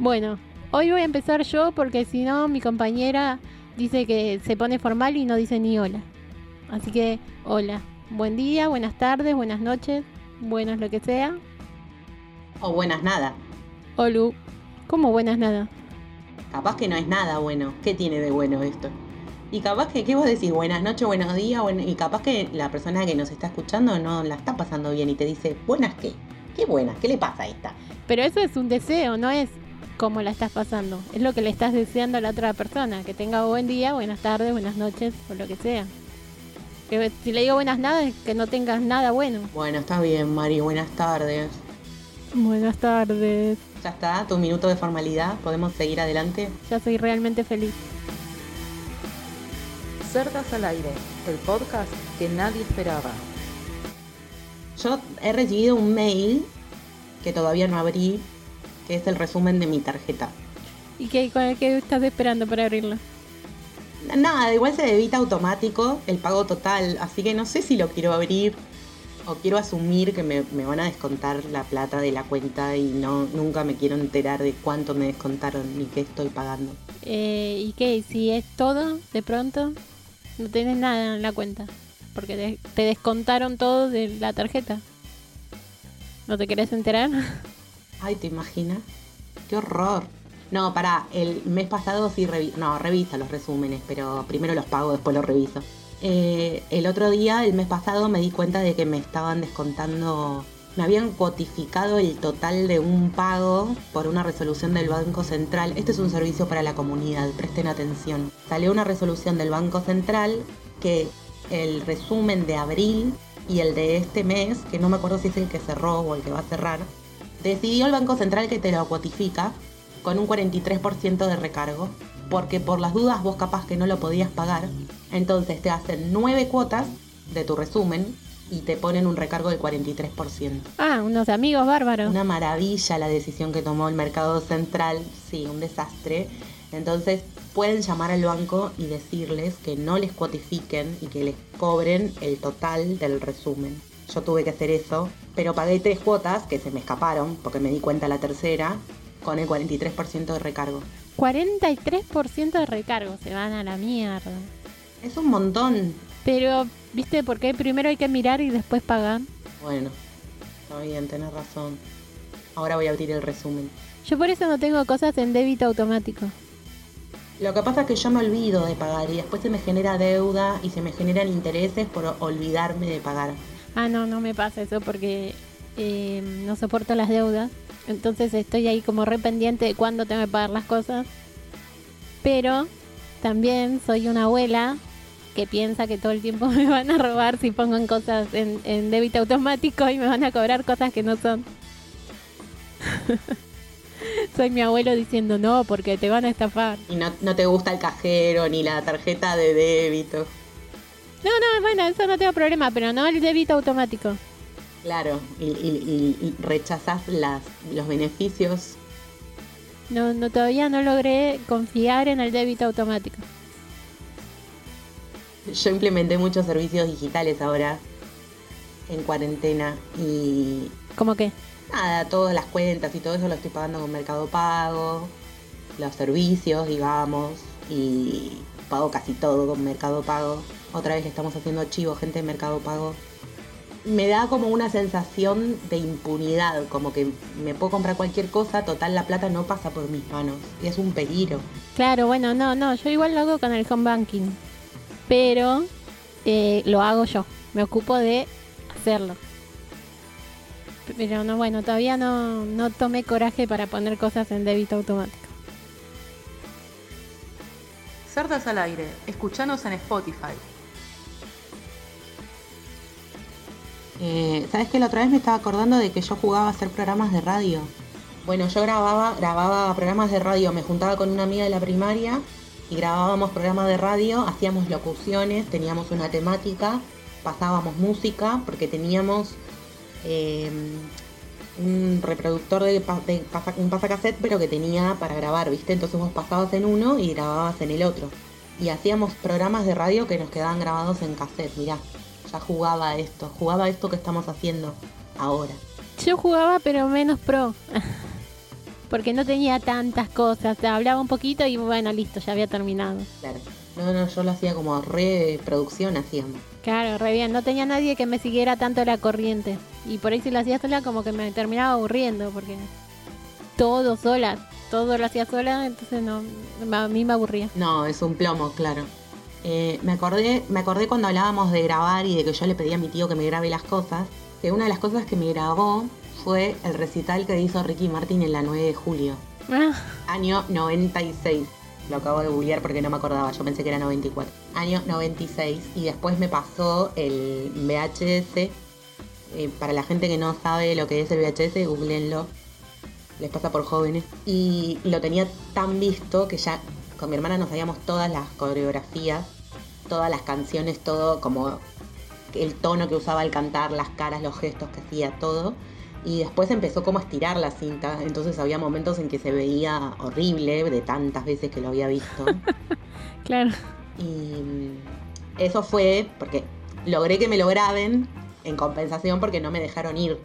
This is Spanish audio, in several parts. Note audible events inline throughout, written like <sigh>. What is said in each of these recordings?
Bueno, hoy voy a empezar yo porque si no mi compañera dice que se pone formal y no dice ni hola. Así que hola, buen día, buenas tardes, buenas noches, buenas lo que sea. O buenas nada. Olu, ¿cómo buenas nada? Capaz que no es nada bueno. ¿Qué tiene de bueno esto? Y capaz que, ¿qué vos decís? Buenas noches, buenos días, y capaz que la persona que nos está escuchando no la está pasando bien y te dice, ¿buenas qué? ¿Qué buenas? ¿Qué le pasa a esta? Pero eso es un deseo, no es cómo la estás pasando. Es lo que le estás deseando a la otra persona. Que tenga buen día, buenas tardes, buenas noches o lo que sea. Que si le digo buenas nada, es que no tengas nada bueno. Bueno, está bien, Mari. Buenas tardes. Buenas tardes. Ya está, tu minuto de formalidad. ¿Podemos seguir adelante? Ya soy realmente feliz. Cerdas al aire, el podcast que nadie esperaba. Yo he recibido un mail que todavía no abrí es el resumen de mi tarjeta. ¿Y qué, qué estás esperando para abrirlo? Nada, igual se debita automático el pago total, así que no sé si lo quiero abrir o quiero asumir que me, van a descontar la plata de la cuenta y no nunca me quiero enterar de cuánto me descontaron ni qué estoy pagando. Eh, ¿Y qué? Si es todo, de pronto, no tienes nada en la cuenta, porque te descontaron todo de la tarjeta. ¿No te querés enterar? <laughs> Ay, ¿te imaginas? ¡Qué horror! No, para, el mes pasado sí revi no, revisa los resúmenes, pero primero los pago, después los reviso. Eh, el otro día, el mes pasado, me di cuenta de que me estaban descontando, me habían cuotificado el total de un pago por una resolución del Banco Central. Este es un servicio para la comunidad, presten atención. Salió una resolución del Banco Central que el resumen de abril y el de este mes, que no me acuerdo si es el que cerró o el que va a cerrar, decidió el Banco Central que te lo cuotifica con un 43% de recargo, porque por las dudas vos capaz que no lo podías pagar, entonces te hacen nueve cuotas de tu resumen y te ponen un recargo del 43%. Ah, unos amigos bárbaros. Una maravilla la decisión que tomó el mercado central, sí, un desastre. Entonces pueden llamar al banco y decirles que no les cuotifiquen y que les cobren el total del resumen. Yo tuve que hacer eso, pero pagué tres cuotas que se me escaparon porque me di cuenta la tercera con el 43% de recargo. 43% de recargo, se van a la mierda. Es un montón. Pero, ¿viste por qué primero hay que mirar y después pagar? Bueno, está bien, tenés razón. Ahora voy a abrir el resumen. Yo por eso no tengo cosas en débito automático. Lo que pasa es que yo me olvido de pagar y después se me genera deuda y se me generan intereses por olvidarme de pagar. Ah, no, no me pasa eso porque eh, no soporto las deudas. Entonces estoy ahí como re pendiente de cuándo tengo que pagar las cosas. Pero también soy una abuela que piensa que todo el tiempo <laughs> me van a robar si pongo en cosas en, en débito automático y me van a cobrar cosas que no son. <laughs> soy mi abuelo diciendo no porque te van a estafar. Y no, no te gusta el cajero ni la tarjeta de débito. No, no, bueno, eso no tengo problema, pero no el débito automático. Claro, y, rechazas las, los beneficios. No, no, todavía no logré confiar en el débito automático. Yo implementé muchos servicios digitales ahora en cuarentena y... ¿Cómo qué? Nada, todas las cuentas y todo eso lo estoy pagando con Mercado Pago, los servicios, digamos, y pago casi todo con Mercado Pago. Otra vez estamos haciendo chivo, gente de Mercado Pago. Me da como una sensación de impunidad, como que me puedo comprar cualquier cosa, total la plata no pasa por mis manos. Y es un peligro. Claro, bueno, no, no, yo igual lo hago con el home banking. Pero eh, lo hago yo. Me ocupo de hacerlo. Pero no, bueno, todavía no, no tomé coraje para poner cosas en débito automático. Cerdas al aire, escuchanos en Spotify. Eh, ¿Sabes que la otra vez me estaba acordando de que yo jugaba a hacer programas de radio? Bueno, yo grababa, grababa programas de radio, me juntaba con una amiga de la primaria y grabábamos programas de radio, hacíamos locuciones, teníamos una temática, pasábamos música, porque teníamos eh, un reproductor de, de un pasacassette, pero que tenía para grabar, ¿viste? Entonces vos pasabas en uno y grababas en el otro. Y hacíamos programas de radio que nos quedaban grabados en cassette, mirá ya jugaba esto, jugaba esto que estamos haciendo ahora. Yo jugaba pero menos pro. <laughs> porque no tenía tantas cosas. Hablaba un poquito y bueno, listo, ya había terminado. Claro. No, no, yo lo hacía como reproducción, hacíamos. Claro, re bien. No tenía nadie que me siguiera tanto la corriente. Y por ahí si lo hacía sola, como que me terminaba aburriendo, porque todo sola, todo lo hacía sola, entonces no, a mí me aburría. No, es un plomo, claro. Eh, me, acordé, me acordé cuando hablábamos de grabar y de que yo le pedí a mi tío que me grabe las cosas, que una de las cosas que me grabó fue el recital que hizo Ricky Martin en la 9 de julio. Ah, Año 96. Lo acabo de googlear porque no me acordaba, yo pensé que era 94. Año 96. Y después me pasó el VHS. Eh, para la gente que no sabe lo que es el VHS, googleenlo. Les pasa por jóvenes. Y lo tenía tan visto que ya con mi hermana nos sabíamos todas las coreografías, todas las canciones, todo como el tono que usaba al cantar, las caras, los gestos que hacía, todo. Y después empezó como a estirar la cinta, entonces había momentos en que se veía horrible de tantas veces que lo había visto. <laughs> claro. Y mm, eso fue porque logré que me lo graben en compensación porque no me dejaron ir.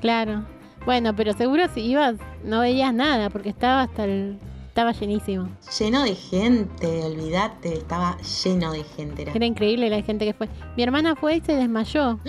Claro. Bueno, pero seguro si ibas no veías nada porque estaba hasta el estaba llenísimo. Lleno de gente, olvídate, estaba lleno de gente. Era. Era increíble la gente que fue. Mi hermana fue y se desmayó. <gasps>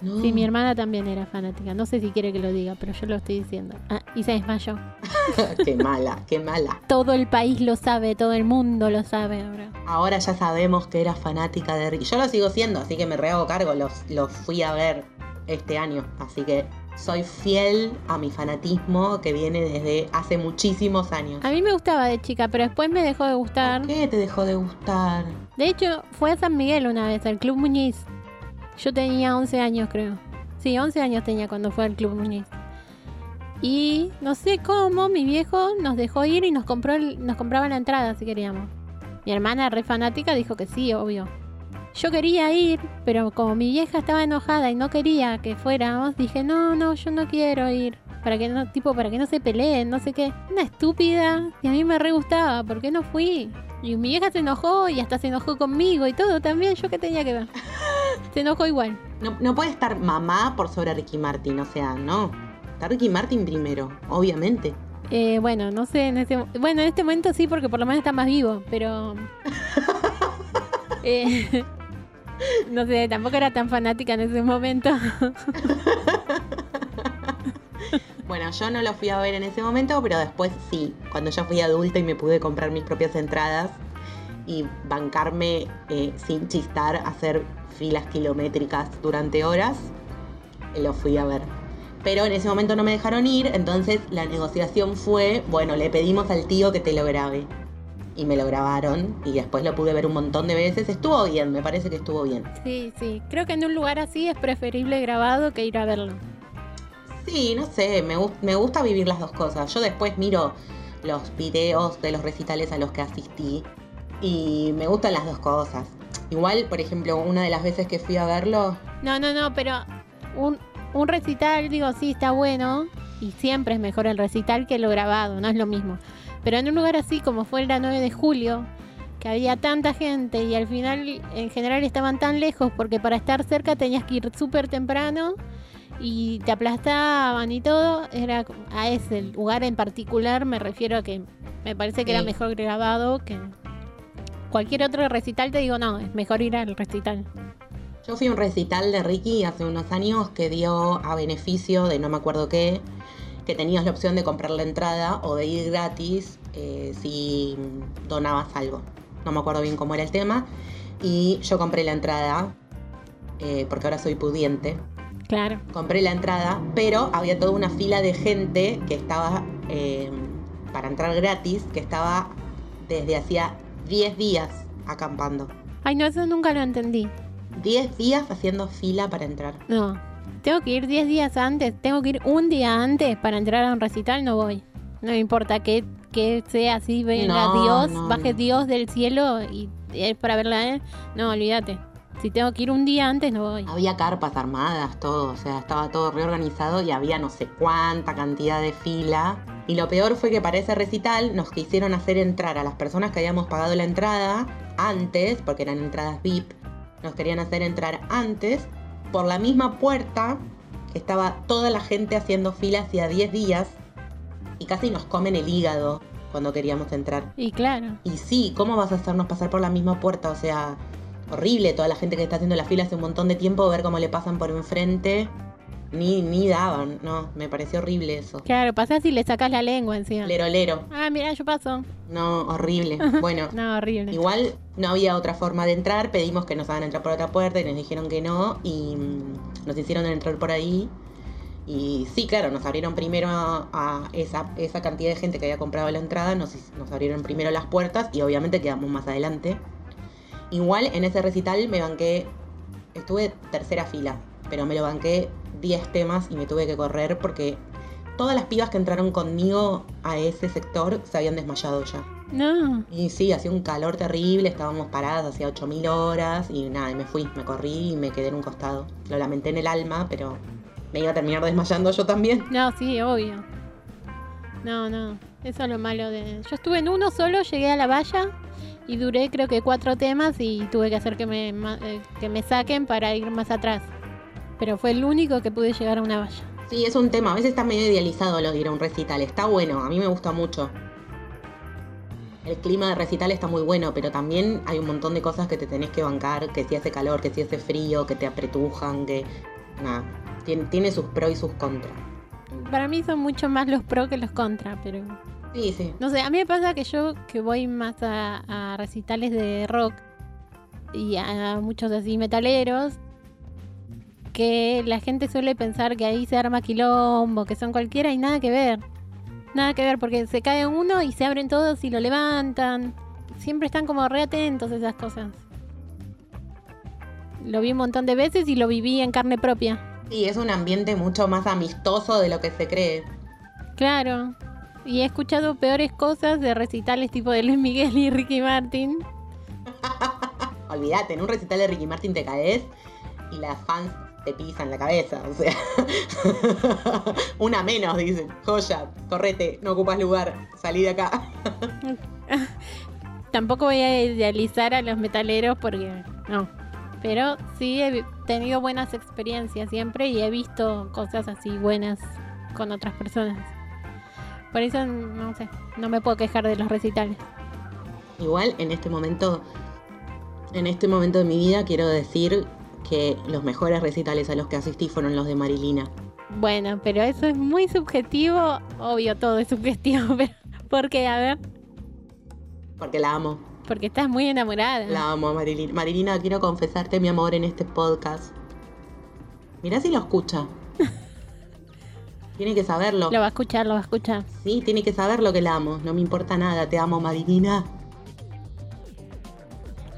No. Sí, mi hermana también era fanática. No sé si quiere que lo diga, pero yo lo estoy diciendo. Ah, y se desmayó. <laughs> qué mala, qué mala. Todo el país lo sabe, todo el mundo lo sabe ahora. Ahora ya sabemos que era fanática de Ricky. Yo lo sigo siendo, así que me rehago cargo. Los, los fui a ver este año. Así que soy fiel a mi fanatismo que viene desde hace muchísimos años. A mí me gustaba de chica, pero después me dejó de gustar. ¿Por qué te dejó de gustar? De hecho, fue a San Miguel una vez, al Club Muñiz. Yo tenía 11 años, creo. Sí, 11 años tenía cuando fue al Club Muñiz. Y no sé cómo, mi viejo nos dejó ir y nos compró el- nos compraba la entrada si queríamos. Mi hermana, re fanática, dijo que sí, obvio. Yo quería ir, pero como mi vieja estaba enojada y no quería que fuéramos, dije, no, no, yo no quiero ir. Para que no, tipo, para que no se peleen, no sé qué. Una estúpida. Y a mí me re gustaba, ¿por qué no fui? Y mi vieja se enojó y hasta se enojó conmigo y todo también. ¿Yo qué tenía que ver? <laughs> Se enojó igual. No, no puede estar mamá por sobre Ricky Martin, o sea, no. Está Ricky Martin primero, obviamente. Eh, bueno, no sé, en este, bueno, en este momento sí, porque por lo menos está más vivo, pero... <laughs> Eh, <laughs> no sé, tampoco era tan fanática en ese momento. <laughs> Bueno, yo no lo fui a ver en ese momento, pero después sí, cuando ya fui adulta y me pude comprar mis propias entradas y bancarme eh, sin chistar, hacer filas kilométricas durante horas, eh, lo fui a ver. Pero en ese momento no me dejaron ir, entonces la negociación fue, bueno, le pedimos al tío que te lo grabe. Y me lo grabaron y después lo pude ver un montón de veces. Estuvo bien, me parece que estuvo bien. Sí, sí, creo que en un lugar así es preferible grabado que ir a verlo. Sí, no sé, me, me gusta vivir las dos cosas. Yo después miro los videos de los recitales a los que asistí y me gustan las dos cosas. Igual, por ejemplo, una de las veces que fui a verlo, No, no, no, pero un, un recital, digo, sí, está bueno. Y siempre es mejor el recital que lo grabado, no es lo mismo. Pero en un lugar así como fue el 9 de julio, que había tanta gente y al final en general estaban tan lejos porque para estar cerca tenías que ir súper temprano y te aplastaban y todo, era a ese lugar en particular me refiero a que me parece que era mejor grabado que cualquier otro recital, te digo, no, es mejor ir al recital. yo fui a un recital de Ricky hace unos años que dio a beneficio de no me acuerdo qué, que tenías la opción de comprar la entrada o de ir gratis eh, si donabas algo. No me acuerdo bien cómo era el tema. Y yo compré la entrada, eh, porque ahora soy pudiente. Claro. compré la entrada, pero había toda una fila de gente que estaba eh, para entrar gratis, que estaba desde hacía 10 días acampando. Ay, no, eso nunca lo entendí. 10 días haciendo fila para entrar. No. Tengo que ir 10 días antes, tengo que ir un día antes para entrar a un recital, no voy. No me importa que, que sea así, venga No, Dios, no, baje no. Dios del cielo y es para verla a él. No, olvídate. Si tengo que ir un día antes, no voy. Había carpas armadas, todo, o sea, estaba todo reorganizado y había no sé cuánta cantidad de fila. Y lo peor fue que para ese recital nos quisieron hacer entrar a las personas que habíamos pagado la entrada antes, porque eran entradas VIP, nos querían hacer entrar antes por la misma puerta que estaba toda la gente haciendo fila hacía 10 días y casi nos comen el hígado cuando queríamos entrar. Y claro. Y sí, ¿cómo vas a hacernos pasar por la misma puerta? O sea, horrible toda la gente que está haciendo la fila hace un montón de tiempo, ver cómo le pasan por enfrente. Ni, ni daban, no, me pareció horrible eso. Claro, pasás y le sacas la lengua encima. Lero, lero. Ah, mira, yo paso. No, horrible. <laughs> Bueno, No, horrible. igual no había otra forma de entrar, pedimos que nos hagan entrar por otra puerta y nos dijeron que no y mm, nos hicieron entrar por ahí. Y sí, claro, nos abrieron primero a, a esa, esa cantidad de gente que había comprado la entrada, nos, nos abrieron primero las puertas y obviamente quedamos más adelante. Igual en ese recital me banqué, estuve tercera fila, pero me lo banqué 10 temas y me tuve que correr porque todas las pibas que entraron conmigo a ese sector se habían desmayado ya. No. Y sí, hacía un calor terrible, estábamos paradas hacía 8000 horas y nada, y me fui, me corrí y me quedé en un costado. Lo lamenté en el alma, pero me iba a terminar desmayando yo también. No, sí, obvio. No, no. Eso es lo malo de. Yo estuve en uno solo, llegué a la valla y duré creo que cuatro temas y tuve que hacer que me, eh, que me saquen para ir más atrás. Pero fue el único que pude llegar a una valla. Sí, es un tema, a veces está medio idealizado lo de ir a un recital, está bueno, a mí me gusta mucho. El clima de recital está muy bueno, pero también hay un montón de cosas que te tenés que bancar, que si hace calor, que si hace frío, que te apretujan, que... Nada, tiene, tiene sus pros y sus contras. Para mí son mucho más los pro que los contra, pero. Sí, sí. No sé, a mí me pasa que yo que voy más a, a recitales de rock y a muchos así metaleros, que la gente suele pensar que ahí se arma quilombo, que son cualquiera y nada que ver. Nada que ver, porque se cae uno y se abren todos y lo levantan. Siempre están como re atentos a esas cosas. Lo vi un montón de veces y lo viví en carne propia. Sí, es un ambiente mucho más amistoso de lo que se cree. Claro. Y he escuchado peores cosas de recitales tipo de Luis Miguel y Ricky Martin. <laughs> Olvídate, en un recital de Ricky Martin te caes y las fans te pisan la cabeza. O sea, <laughs> una menos, dicen. Joya, correte, no ocupas lugar, salí de acá. <laughs> Tampoco voy a idealizar a los metaleros porque no. Pero sí he tenido buenas experiencias siempre y he visto cosas así buenas con otras personas. Por eso, no sé, no me puedo quejar de los recitales. Igual en este momento, en este momento de mi vida quiero decir que los mejores recitales a los que asistí fueron los de Marilina. Bueno, pero eso es muy subjetivo. Obvio, todo es subjetivo. <laughs> Pero, ¿Por qué? A ver, Porque la amo, porque estás muy enamorada. la amo Marilina. Marilina, quiero confesarte mi amor en este podcast. Mirá si lo escucha. <laughs> Tiene que saberlo. Lo va a escuchar, lo va a escuchar. Sí, tiene que saber lo que la amo. No me importa nada, te amo, Marilina.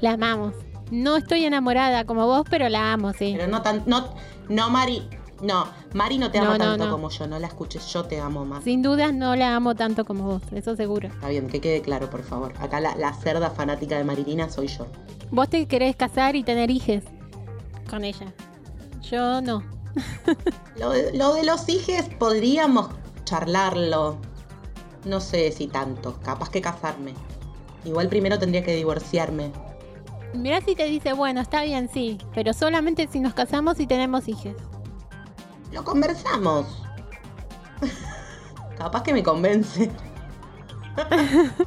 La amamos. No estoy enamorada como vos, pero la amo, sí. Pero no tan. No, no Mari. No, Mari no te No, no, tanto no. como yo. No la escuches, yo te amo más. Sin dudas no la amo tanto como vos, eso seguro. Está bien, que quede claro, por favor. Acá la, la cerda fanática de Marilina soy yo. Vos te querés casar y tener hijos con ella. Yo no. <laughs> Lo de, lo de los hijes podríamos charlarlo. No sé si tanto. Capaz que casarme. Igual primero tendría que divorciarme. Mirá si te dice, bueno, está bien, sí, pero solamente si nos casamos y tenemos hijos. Lo conversamos. <laughs> Capaz que me convence. <laughs>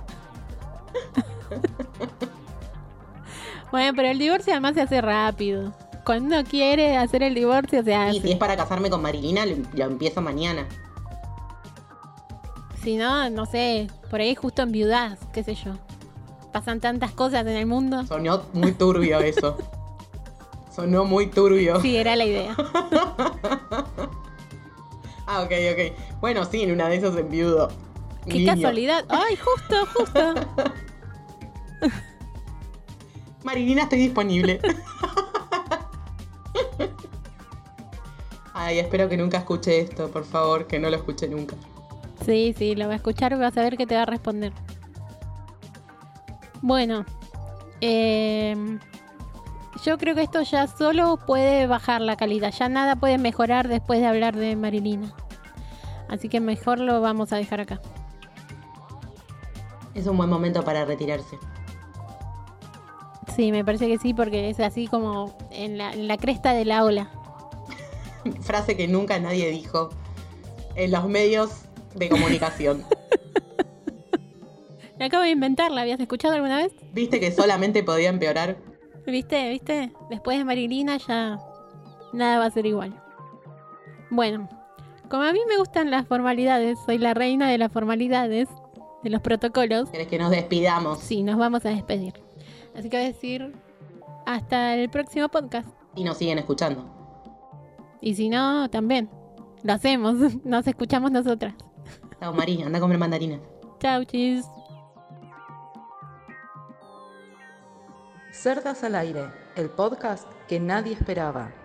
Bueno, pero el divorcio además se hace rápido. Cuando uno quiere hacer el divorcio se Y si es hace. para casarme con Marilina, lo, lo empiezo mañana. Si no, no sé, por ahí justo en viudas, qué sé yo. Pasan tantas cosas en el mundo. Sonó muy turbio eso. Sonó muy turbio. Sí, era la idea. <laughs> Ah, ok, ok. Bueno, sí, en una de esas enviudo. Qué Niño. casualidad. Ay, justo, justo. <laughs> Marilina, estoy disponible. <laughs> Ay, espero que nunca escuche esto, por favor, que no lo escuche nunca. Sí, sí, lo va a escuchar y vas a ver que te va a responder. Bueno, eh, yo creo que esto ya solo puede bajar la calidad. Ya nada puede mejorar después de hablar de Marilina. Así que mejor lo vamos a dejar acá. Es un buen momento para retirarse. Sí, me parece que sí, porque es así como en la, en la cresta de la ola. Frase que nunca nadie dijo. En los medios de comunicación. <laughs> La acabo de inventar, ¿la habías escuchado alguna vez? ¿Viste que solamente podía empeorar? ¿Viste? ¿Viste? Después de Marilina ya nada va a ser igual. Bueno, como a mí me gustan las formalidades, soy la reina de las formalidades, de los protocolos. ¿Querés que nos despidamos? Sí, nos vamos a despedir. Así que voy a decir hasta el próximo podcast. Y nos siguen escuchando. Y si no, también. Lo hacemos. <laughs> Nos escuchamos nosotras. Chao, María. Anda a comer mandarinas. Chau, chis. Cerdas al aire, el podcast que nadie esperaba.